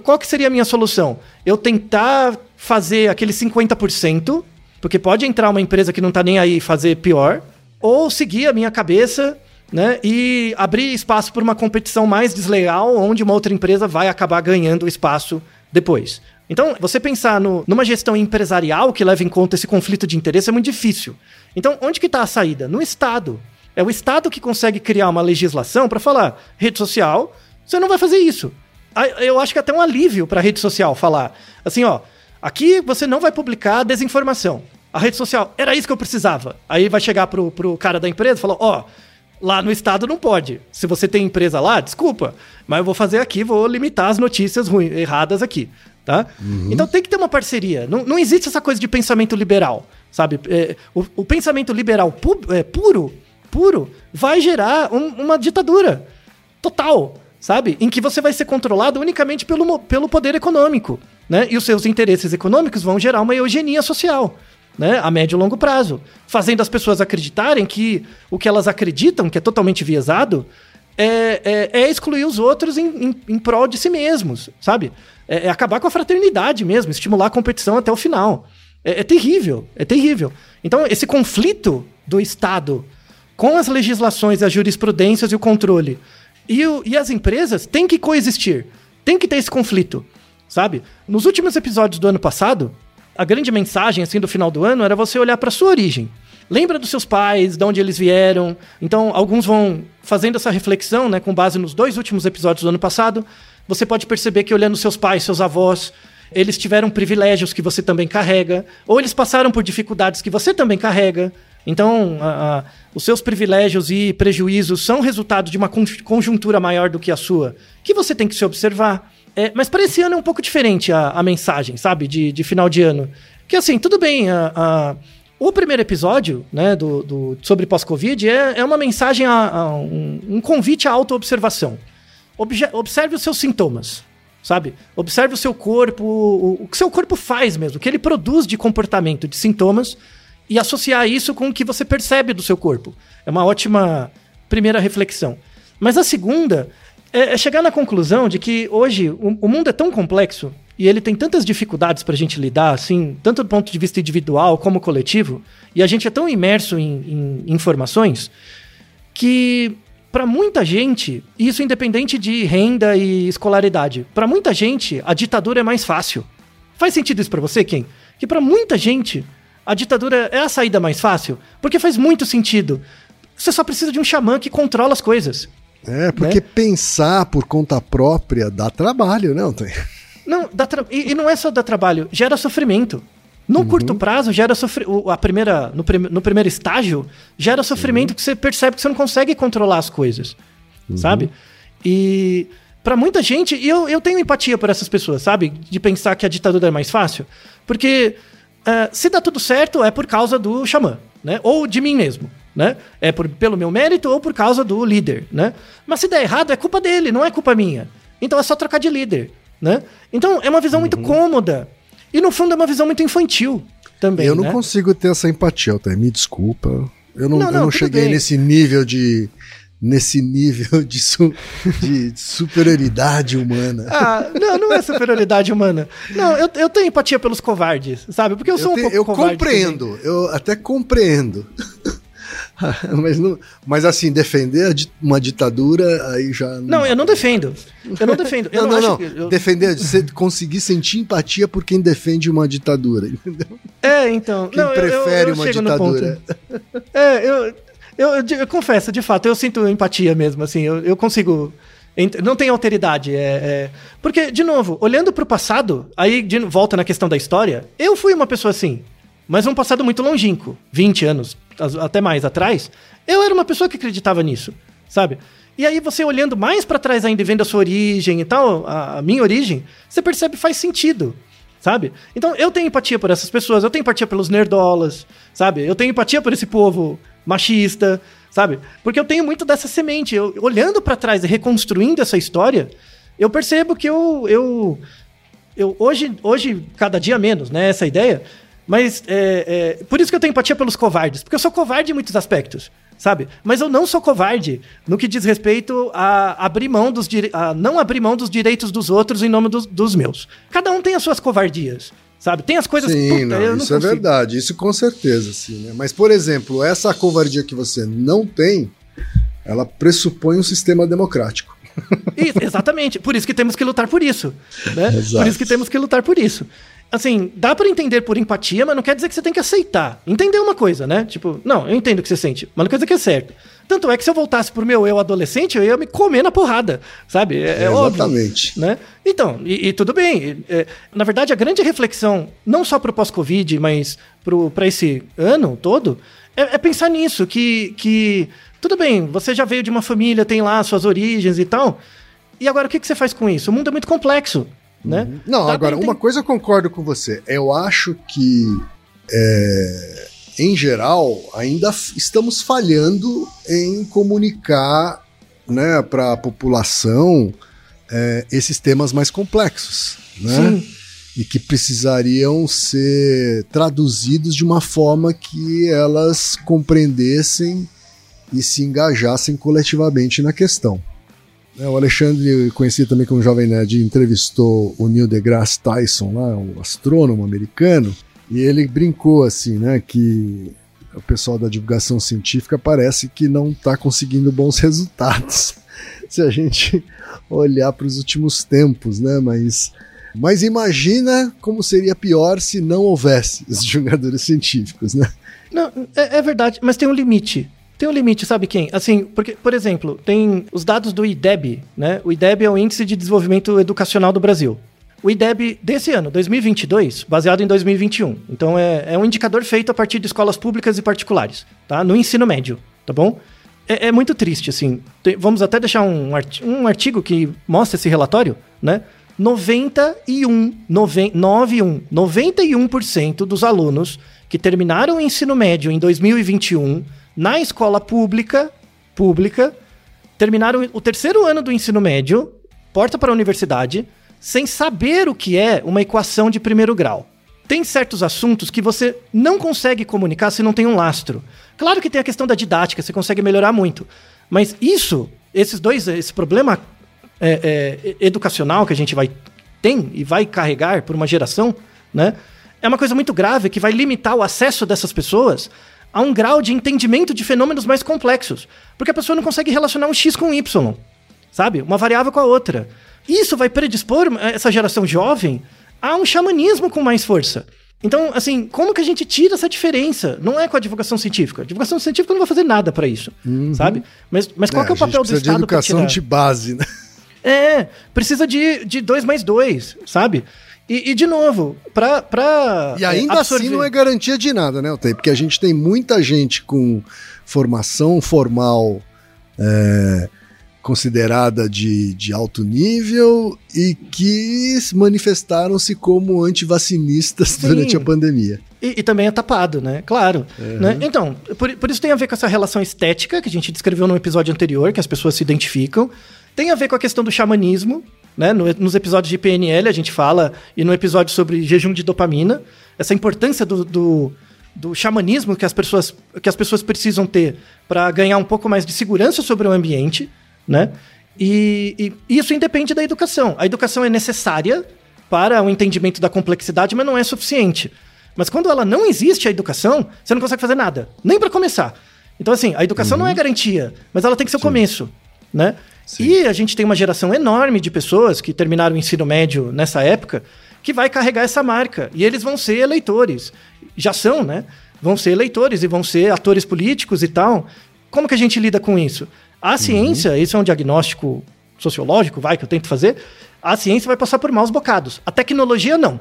qual que seria a minha solução? Eu tentar fazer aquele 50%, porque pode entrar uma empresa que não tá nem aí fazer pior, ou seguir a minha cabeça, né, e abrir espaço para uma competição mais desleal, onde uma outra empresa vai acabar ganhando espaço depois. Então, você pensar no, numa gestão empresarial que leva em conta esse conflito de interesse é muito difícil. Então, onde que está a saída? No Estado. É o Estado que consegue criar uma legislação para falar: rede social, você não vai fazer isso. Eu acho que é até um alívio para a rede social falar assim: ó, aqui você não vai publicar desinformação. A rede social, era isso que eu precisava. Aí vai chegar pro, pro cara da empresa e falar: ó, lá no estado não pode. Se você tem empresa lá, desculpa, mas eu vou fazer aqui, vou limitar as notícias ruins, erradas aqui. Tá? Uhum. Então tem que ter uma parceria. Não, não existe essa coisa de pensamento liberal, sabe? É, o, o, pensamento liberal pu é, puro puro vai gerar um, uma ditadura. total, sabe? Em que você vai ser controlado unicamente pelo, pelo poder econômico, né? E os seus interesses econômicos vão gerar uma eugenia social, né? A médio e longo prazo, fazendo as pessoas acreditarem que o que elas acreditam, que é totalmente viesado, é, é- é excluir os outros em, em, em prol de si mesmos, sabe? É, é acabar com a fraternidade mesmo, estimular a competição até o final. É, é terrível, é terrível. Então, esse conflito do Estado com as legislações, as jurisprudências e o controle e, o- e as empresas têm que coexistir. Tem que ter esse conflito, sabe? Nos últimos episódios do ano passado, a grande mensagem assim do final do ano era você olhar para sua origem. Lembra dos seus pais, de onde eles vieram. Então, alguns vão fazendo essa reflexão, né, com base nos dois últimos episódios do ano passado. Você pode perceber que olhando seus pais, seus avós, eles tiveram privilégios que você também carrega, ou eles passaram por dificuldades que você também carrega. Então, os seus privilégios e prejuízos são resultado de uma con- conjuntura maior do que a sua, que você tem que se observar. É, mas para esse ano é um pouco diferente a, a mensagem, sabe? De, de final de ano. Que assim, tudo bem, a- o primeiro episódio, né, do, do- sobre pós-Covid é, é uma mensagem, a, a um, um convite à auto-observação. Observe os seus sintomas, sabe? Observe o seu corpo, o, o que seu corpo faz mesmo, o que ele produz de comportamento, de sintomas, e associar isso com o que você percebe do seu corpo. É uma ótima primeira reflexão. Mas a segunda é, é chegar na conclusão de que hoje o, o mundo é tão complexo e ele tem tantas dificuldades para a gente lidar, assim, tanto do ponto de vista individual como coletivo, e a gente é tão imerso em, em informações que para muita gente, isso independente de renda e escolaridade, para muita gente a ditadura é mais fácil. Faz sentido isso para você, Ken? Que para muita gente a ditadura é a saída mais fácil, porque faz muito sentido. Você só precisa de um xamã que controla as coisas. É, porque pensar por conta própria dá trabalho, né, Antônio? Não, dá tra- e, e não é só dar trabalho, gera sofrimento. No curto prazo, gera sofrimento. A primeira, no, prim- no primeiro estágio, gera sofrimento que você percebe que você não consegue controlar as coisas. Sabe? E para muita gente, e eu, eu tenho empatia por essas pessoas, sabe? De pensar que a ditadura é mais fácil. Porque ah, se dá tudo certo, é por causa do xamã, né? Ou de mim mesmo. Né? É por, pelo meu mérito ou por causa do líder, né? Mas se der errado, é culpa dele, não é culpa minha. Então é só trocar de líder, né? Então é uma visão muito cômoda. E no fundo é uma visão muito infantil também, eu não né? consigo ter essa empatia, Altair. Me desculpa. Eu não, Não, eu não, não tudo cheguei bem. nesse nível de. Nesse nível de, su- de superioridade humana. Ah, não, não é superioridade humana. Não, eu, eu tenho empatia pelos covardes, sabe? Porque eu sou eu um pouco eu compreendo, eu até compreendo. mas, não, mas assim, defender uma ditadura aí já. também. Não, eu não defendo. Eu não defendo. Eu não, não, não. que- eu- Defender, você conseguir sentir empatia por quem defende uma ditadura. Entendeu? É, então. Quem não, prefere eu uma ditadura. É, eu, eu, eu, eu confesso, de fato, eu sinto empatia mesmo, assim, eu, eu consigo. Não tem alteridade. É, é- Porque, de novo, olhando pro passado, aí de, volta na questão da história, eu fui uma pessoa assim, mas um passado muito longínquo 20 anos, até mais atrás, eu era uma pessoa que acreditava nisso, sabe? E aí você olhando mais pra trás ainda e vendo a sua origem e tal, a, a minha origem, você percebe faz sentido sabe? Então eu tenho empatia por essas pessoas, eu tenho empatia pelos nerdolas, sabe? Eu tenho empatia por esse povo machista, sabe? Porque eu tenho muito dessa semente. Eu, olhando pra trás e reconstruindo essa história, eu percebo que eu, eu, eu hoje, hoje cada dia menos, né? Essa ideia. Mas é, é, por isso que eu tenho empatia pelos covardes, porque eu sou covarde em muitos aspectos, sabe? Mas eu não sou covarde no que diz respeito a abrir mão dos a não abrir mão dos direitos dos outros em nome dos meus. Cada um tem as suas covardias, sabe? Tem as coisas Sim, puta, não, isso é verdade, isso com certeza, sim. Né? Mas, por exemplo, essa covardia que você não tem, ela pressupõe um sistema democrático. Isso, exatamente. Por isso que temos que lutar por isso. Né? Exato. Por isso que temos que lutar por isso. Assim, dá pra entender por empatia, mas não quer dizer que você tem que aceitar. Entender uma coisa, né? Tipo, não, eu entendo o que você sente, mas não quer dizer que é certo. Tanto é que se eu voltasse pro meu eu adolescente, eu ia me comer na porrada, sabe? É, é óbvio. Exatamente. Né? Então, e, e tudo bem. é, na verdade, a grande reflexão, não só pro pós-Covid, mas pro, pra esse ano todo, é, é pensar nisso, que, que tudo bem, você já veio de uma família, tem lá suas origens e tal, e agora o que, que você faz com isso? O mundo é muito complexo, né? Não, Dá agora, uma coisa eu concordo com você. Eu acho que, é, em geral, ainda estamos falhando em comunicar né, para a população é, esses temas mais complexos, né? Sim. E que precisariam ser traduzidos de uma forma que elas compreendessem e se engajassem coletivamente na questão. É, o Alexandre, conhecido também como Jovem Nerd, entrevistou o Neil deGrasse Tyson, lá, o astrônomo americano, e ele brincou assim, né, que o pessoal da divulgação científica parece que não está conseguindo bons resultados. Se a gente olhar para os últimos tempos, né, mas mas imagina como seria pior se não houvesse os jogadores científicos, né? Não, é, é verdade, mas tem um limite. Tem um limite, sabe quem? Assim, porque, por exemplo, tem os dados do IDEB, né? O IDEB é o Índice de Desenvolvimento Educacional do Brasil. O IDEB desse ano, 2022, baseado em 2021. Então é, é um indicador feito a partir de escolas públicas e particulares, tá? No ensino médio, tá bom? É, é muito triste, assim. Tem, vamos até deixar um, artigo, um artigo que mostra esse relatório, né? 91, 91, 91% dos alunos que terminaram o ensino médio em 2021 na escola pública, pública, terminaram o terceiro ano do ensino médio, porta para a universidade, sem saber o que é uma equação de primeiro grau. Tem certos assuntos que você não consegue comunicar se não tem um lastro. Claro que tem a questão da didática, você consegue melhorar muito. Mas isso, esses dois, esse problema é, é, educacional que a gente vai tem e vai carregar por uma geração, né? É uma coisa muito grave que vai limitar o acesso dessas pessoas a um grau de entendimento de fenômenos mais complexos. Porque a pessoa não consegue relacionar um X com um Y, sabe? Uma variável com a outra. Isso vai predispor essa geração jovem a um xamanismo com mais força. Então, assim, como que a gente tira essa diferença? Não é com a divulgação científica. A divulgação científica não vai fazer nada para isso, uhum. sabe? Mas, mas qual é, que é o papel do Estado? de educação de base, né? É, precisa de, de dois mais dois, sabe? E, e, de novo, pra. pra e ainda é, assim não é garantia de nada, né, Otei? Porque a gente tem muita gente com formação formal é, considerada de, de alto nível e que manifestaram-se como antivacinistas Sim. durante a pandemia. E, e, também é tapado, né? Claro. Uhum. Né? Então, por, por isso tem a ver com essa relação estética que a gente descreveu no episódio anterior, que as pessoas se identificam. Tem a ver com a questão do xamanismo, né? No, nos episódios de PNL a gente fala, e no episódio sobre jejum de dopamina, essa importância do, do, do xamanismo que as pessoas, que as pessoas precisam ter para ganhar um pouco mais de segurança sobre o ambiente, né? E, e isso independe da educação. A educação é necessária para o entendimento da complexidade, mas não é suficiente. Mas quando ela não existe, a educação, você não consegue fazer nada, nem para começar. Então, assim, a educação uhum. não é garantia, mas ela tem que ser o começo, né? Sim. E a gente tem uma geração enorme de pessoas que terminaram o ensino médio nessa época que vai carregar essa marca. E eles vão ser eleitores. Já são, né? Vão ser eleitores e vão ser atores políticos e tal. Como que a gente lida com isso? A uhum. ciência, isso é um diagnóstico sociológico, vai, que eu tento fazer. A ciência vai passar por maus bocados. A tecnologia não.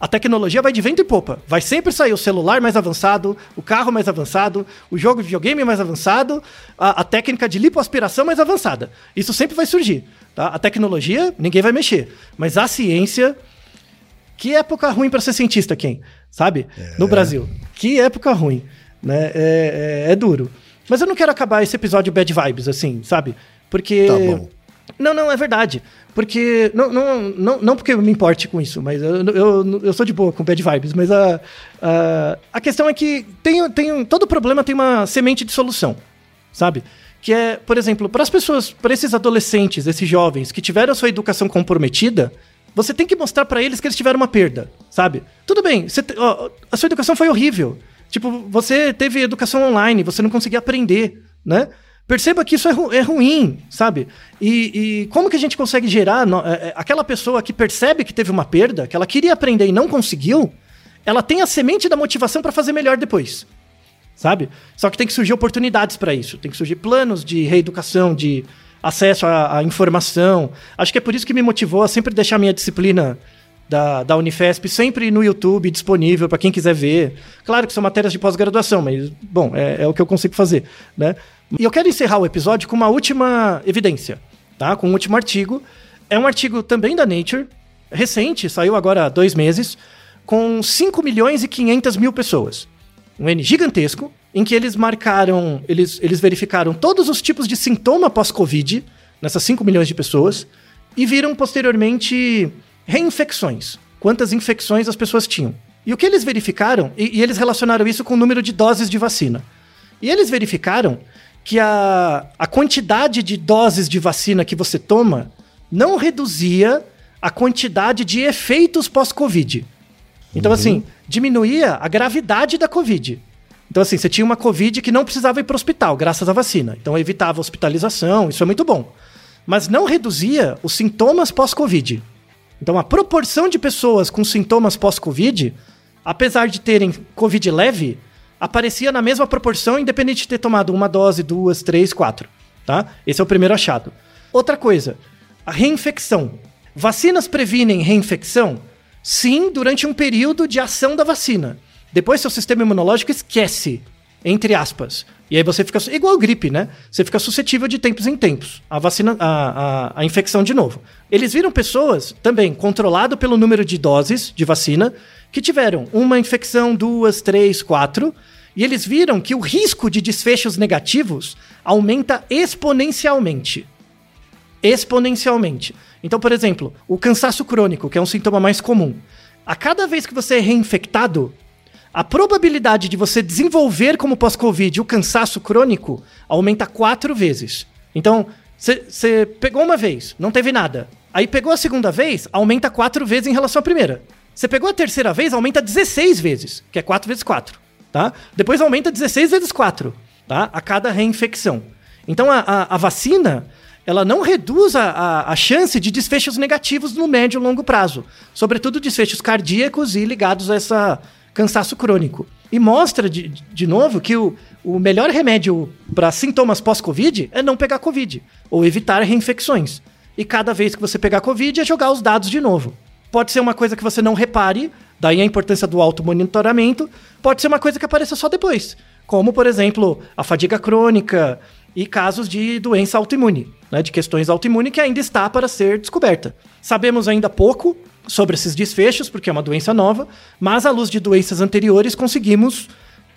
A tecnologia vai de vento e popa. Vai sempre sair o celular mais avançado, o carro mais avançado, o jogo de videogame mais avançado, a, a técnica de lipoaspiração mais avançada. Isso sempre vai surgir. Tá? A tecnologia, ninguém vai mexer. Mas a ciência. Que época ruim para ser cientista, quem? Sabe? É. No Brasil. Que época ruim. Né? É, é, é duro. Mas eu não quero acabar esse episódio bad vibes, assim, sabe? Porque. Tá bom. Não, não, é verdade. Porque. Não, não, não, não porque eu me importe com isso, mas eu, eu, eu sou de boa com bad vibes. Mas a, a, a questão é que tem, tem, todo problema tem uma semente de solução, sabe? Que é, por exemplo, para as pessoas, para esses adolescentes, esses jovens que tiveram a sua educação comprometida, você tem que mostrar para eles que eles tiveram uma perda, sabe? Tudo bem, você, ó, a sua educação foi horrível. Tipo, você teve educação online, você não conseguia aprender, né? Perceba que isso é, ru é ruim, sabe? E, e, como que a gente consegue gerar no, é, é, aquela pessoa que percebe que teve uma perda, que ela queria aprender e não conseguiu, ela tem a semente da motivação para fazer melhor depois, sabe? Só que tem que surgir oportunidades para isso, tem que surgir planos de reeducação, de acesso à, à, informação. Acho que é por isso que me motivou a sempre deixar minha disciplina da, da Unifesp sempre no YouTube disponível para quem quiser ver. Claro que são matérias de pós-graduação, mas bom, é, é o que eu consigo fazer, né? E eu quero encerrar o episódio com uma última evidência, tá? Com um último artigo. É um artigo também da Nature, recente, saiu agora há dois meses, com 5 milhões e 500 mil pessoas. um N gigantesco, em que eles marcaram, eles, eles verificaram todos os tipos de sintoma pós-Covid nessas 5 milhões de pessoas e viram posteriormente reinfecções. Quantas infecções as pessoas tinham. E o que eles verificaram, e, e eles relacionaram isso com o número de doses de vacina. E eles verificaram que a, a quantidade de doses de vacina que você toma não reduzia a quantidade de efeitos pós-Covid. Então, uhum. assim, diminuía a gravidade da Covid. Então, assim, você tinha uma Covid que não precisava ir para o hospital, graças à vacina. Então, evitava hospitalização, isso é muito bom. Mas não reduzia os sintomas pós-Covid. Então, a proporção de pessoas com sintomas pós-Covid, apesar de terem Covid leve, aparecia na mesma proporção, independente de ter tomado uma dose, duas, três, quatro. Tá? Esse é o primeiro achado. Outra coisa, a reinfecção. Vacinas previnem reinfecção? Sim, durante um período de ação da vacina. Depois seu sistema imunológico esquece, entre aspas. E aí você fica igual gripe, né? Você fica suscetível de tempos em tempos a vacina, a, a, a infecção de novo. Eles viram pessoas também controlado pelo número de doses de vacina que tiveram uma infecção, duas, três, quatro, e eles viram que o risco de desfechos negativos aumenta exponencialmente. Exponencialmente. Então, por exemplo, o cansaço crônico, que é um sintoma mais comum. A cada vez que você é reinfectado, a probabilidade de você desenvolver como pós-Covid o cansaço crônico aumenta quatro vezes. Então, você pegou uma vez, não teve nada. Aí pegou a segunda vez, aumenta quatro vezes em relação à primeira. Você pegou a terceira vez, aumenta 16 vezes, que é 4 vezes 4, tá? Depois aumenta 16 vezes 4, tá? A cada reinfecção. Então a, a, a vacina, ela não reduz a, a, chance de desfechos negativos no médio e longo prazo, sobretudo desfechos cardíacos e ligados a esse cansaço crônico. E mostra, de, de novo, que o, o melhor remédio para sintomas pós-Covid é não pegar Covid, ou evitar reinfecções. E cada vez que você pegar Covid é jogar os dados de novo. Pode ser uma coisa que você não repare, daí a importância do automonitoramento. Pode ser uma coisa que apareça só depois, como, por exemplo, a fadiga crônica e casos de doença autoimune, né, de questões autoimunes que ainda está para ser descoberta. Sabemos ainda pouco sobre esses desfechos, porque é uma doença nova, mas à luz de doenças anteriores conseguimos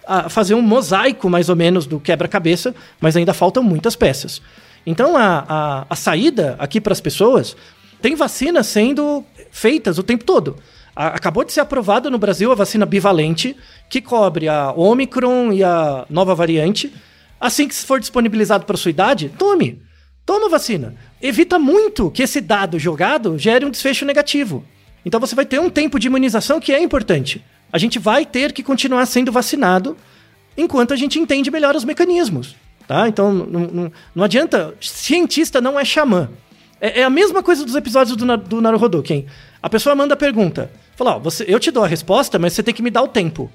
a, ah, fazer um mosaico mais ou menos do quebra-cabeça, mas ainda faltam muitas peças. Então a, a, a saída aqui para as pessoas tem vacinas sendo feitas o tempo todo. Acabou de ser aprovada no Brasil a vacina bivalente, que cobre a Omicron e a nova variante. Assim que for disponibilizado para sua idade, tome. Toma vacina. Evita muito que esse dado jogado gere um desfecho negativo. Então você vai ter um tempo de imunização que é importante. A gente vai ter que continuar sendo vacinado enquanto a gente entende melhor os mecanismos. Tá? Então não, não, não adianta. Cientista não é xamã. É, é, a mesma coisa dos episódios do, do Naruhodo, quem? A pessoa manda a pergunta. Fala, ó, você, eu te dou a resposta, mas você tem que me dar o tempo.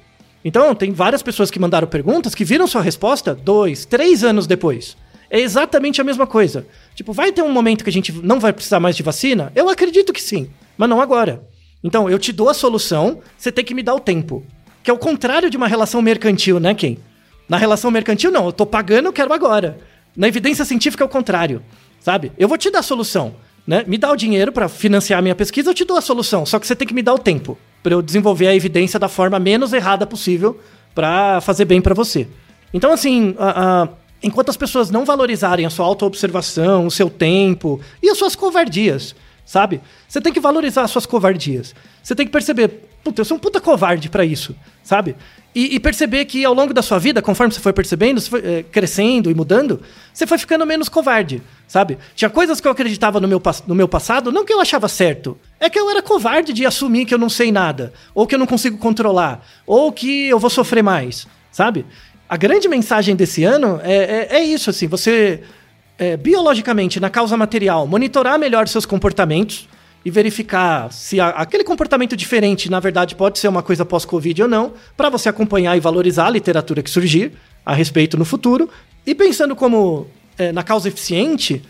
Então, tem várias pessoas que mandaram perguntas que viram sua resposta dois, três anos depois. É exatamente a mesma coisa. Tipo, vai ter um momento que a gente não vai precisar mais de vacina? Eu acredito que sim, mas não agora. Então, eu te dou a solução, você tem que me dar o tempo. Que é o contrário de uma relação mercantil, né, Quem? Na relação mercantil, não, eu tô pagando, eu quero agora. Na evidência científica é o contrário sabe? Eu vou te dar a solução, né? Me dá o dinheiro para financiar a minha pesquisa, eu te dou a solução, só que você tem que me dar o tempo para eu desenvolver a evidência da forma menos errada possível para fazer bem para você. Então, assim, a, a, enquanto as pessoas não valorizarem a sua autoobservação, o seu tempo e as suas covardias, sabe? Você tem que valorizar as suas covardias. Você tem que perceber, puta, eu sou um puta covarde para isso, sabe? E, e, perceber que ao longo da sua vida, conforme você foi percebendo, você foi é, crescendo e mudando, você foi ficando menos covarde, sabe? Tinha coisas que eu acreditava no meu, no meu passado, não que eu achava certo, é que eu era covarde de assumir que eu não sei nada, ou que eu não consigo controlar, ou que eu vou sofrer mais, sabe? A grande mensagem desse ano é, é, é isso, assim, você é, biologicamente, na causa material, monitorar melhor seus comportamentos, e verificar se a, aquele comportamento diferente, na verdade, pode ser uma coisa pós-Covid ou não, para você acompanhar e valorizar a literatura que surgir a respeito no futuro. E pensando como é, na causa eficiente,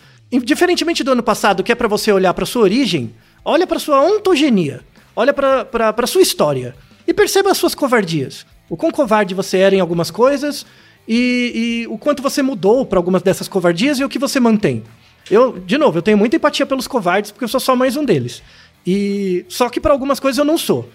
diferentemente do ano passado, que é para você olhar para sua origem, olha para sua ontogenia, olha para sua história e perceba as suas covardias. O quão covarde você era em algumas coisas e, e o quanto você mudou para algumas dessas covardias e o que você mantém. Eu, de novo, eu tenho muita empatia pelos covardes porque eu sou só mais um deles. E só que para algumas coisas eu não sou.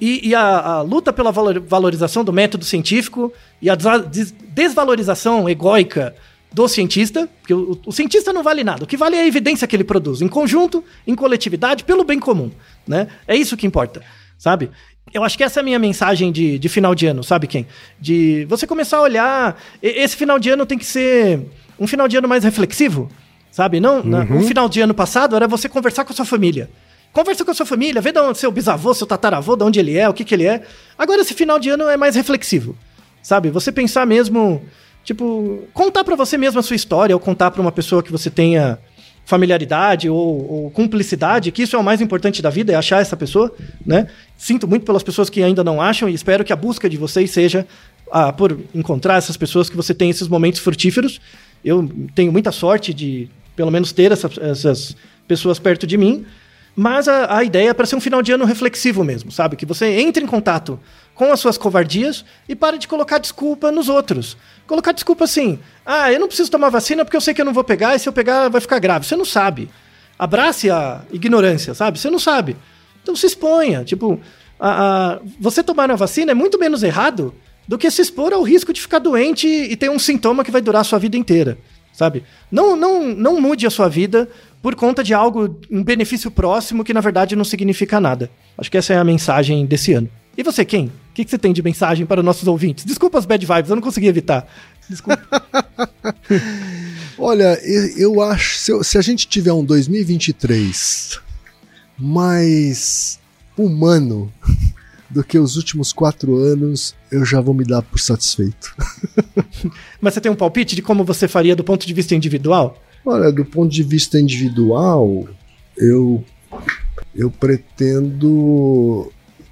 E, e a, a luta pela valor- valorização do método científico e a desvalorização egóica do cientista, porque o, o cientista não vale nada. O que vale é a evidência que ele produz, em conjunto, em coletividade, pelo bem comum. Né? É isso que importa, sabe? Eu acho que essa é a minha mensagem de, de final de ano, sabe quem? De você começar a olhar. Esse final de ano tem que ser um final de ano mais reflexivo, sabe? Não, na- um final de ano passado era você conversar com a sua família. Conversa com a sua família, vê de onde seu bisavô, seu tataravô, de onde ele é, o que, que ele é. Agora, esse final de ano é mais reflexivo, sabe? Você pensar mesmo, tipo, contar pra você mesmo a sua história, ou contar pra uma pessoa que você tenha familiaridade ou, ou cumplicidade, que isso é o mais importante da vida, é achar essa pessoa, né? Sinto muito pelas pessoas que ainda não acham e espero que a busca de vocês seja ah, por encontrar essas pessoas que você tem esses momentos frutíferos. Eu tenho muita sorte de, pelo menos, ter essa- essas pessoas perto de mim. Mas a, a ideia é para ser um final de ano reflexivo mesmo, sabe? Que você entre em contato com as suas covardias e pare de colocar desculpa nos outros. Colocar desculpa assim: ah, eu não preciso tomar vacina porque eu sei que eu não vou pegar e se eu pegar vai ficar grave. Você não sabe. Abrace a ignorância, sabe? Você não sabe. Então se exponha. Tipo, a, a- você tomar a vacina é muito menos errado do que se expor ao risco de ficar doente e ter um sintoma que vai durar a sua vida inteira, sabe? Não, não, não mude a sua vida por conta de algo, um benefício próximo que na verdade não significa nada. Acho que essa é a mensagem desse ano. E você, quem? O que, que você tem de mensagem para nossos ouvintes? Desculpa as bad vibes, eu não consegui evitar. Desculpa. Olha, eu, eu acho, se, eu- se a gente tiver um 2023 mais humano do que os últimos quatro anos, eu já vou me dar por satisfeito. Mas você tem um palpite de como você faria do ponto de vista individual? Olha, do ponto de vista individual, eu, eu pretendo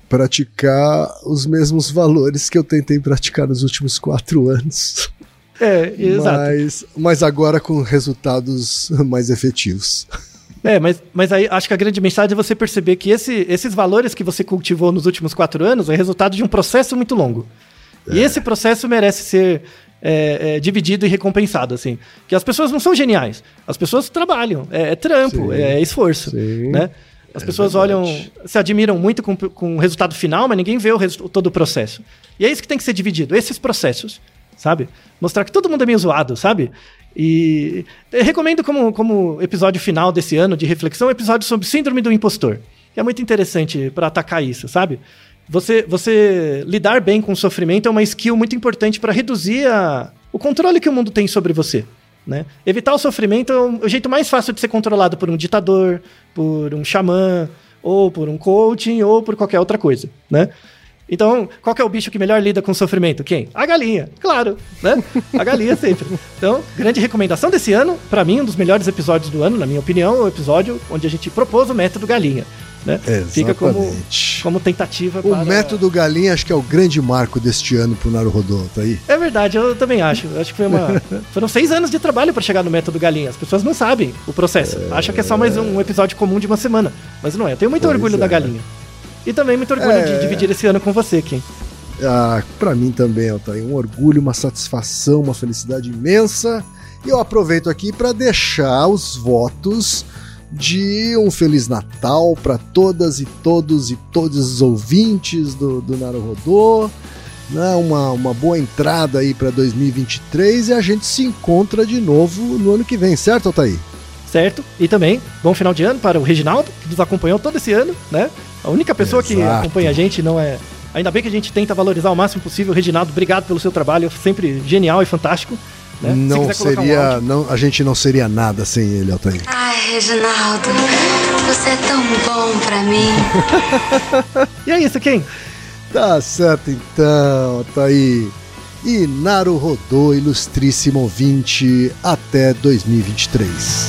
praticar os mesmos valores que eu tentei praticar nos últimos quatro anos. É, exato. Mas, mas agora com resultados mais efetivos. É, mas, mas aí acho que a grande mensagem é você perceber que esse- esses valores que você cultivou nos últimos quatro anos é resultado de um processo muito longo. E esse processo merece ser é, é, dividido e recompensado, assim. Que as pessoas não são geniais. As pessoas trabalham, é, é trampo, Sim. é esforço, Sim. né? As É pessoas olham, se admiram muito com, com o resultado final, mas ninguém vê o todo o processo. E é isso que tem que ser dividido, esses processos, sabe? Mostrar que todo mundo é meio zoado, sabe? E eu recomendo como, como episódio final desse ano de reflexão, um episódio sobre síndrome do impostor. Que é muito interessante para atacar isso, sabe? Você, você lidar bem com o sofrimento é uma skill muito importante para reduzir a, o controle que o mundo tem sobre você. Né? Evitar o sofrimento é o- o jeito mais fácil de ser controlado por um ditador, por um xamã, ou por um coaching, ou por qualquer outra coisa, né? Então, qual é o bicho que melhor lida com o sofrimento? Quem? A galinha, claro, né? A galinha sempre. Então, grande recomendação desse ano, pra mim, um dos melhores episódios do ano, na minha opinião, é o episódio onde a gente propôs o método galinha, né? Fica como, Exatamente. como tentativa O para... método galinha acho que é o grande marco deste ano pro Naruhodô, tá aí? É verdade, eu também acho. Acho que foi uma. Foram seis anos de trabalho para chegar no método galinha. As pessoas não sabem o processo. Acham que é só mais um episódio comum de uma semana. Mas não é. Eu tenho muito Pois orgulho é. da galinha. E também muito orgulho É. de dividir esse ano com você, Kim. Ah, pra mim também, Altair, um orgulho, uma satisfação, uma felicidade imensa. E eu aproveito aqui para deixar os votos de um Feliz Natal para todas e todos e todos os ouvintes do, do Naruhodô. Né, uma, uma boa entrada aí para 2023 e a gente se encontra de novo no ano que vem, certo, Altair? Certo? E também, bom final de ano para o Reginaldo, que nos acompanhou todo esse ano, né? A única pessoa que Exato. acompanha a gente não é. Ainda bem que a gente tenta valorizar o máximo possível. Reginaldo, obrigado pelo seu trabalho, sempre genial e fantástico. Né? Se Não um seria, áudio- não, a gente não seria nada sem ele, Altair. Ai, Reginaldo, você é tão bom pra mim. E é isso, Kim. Tá certo então, tá aí. E Naruhodô, ilustríssimo ouvinte, até 2023.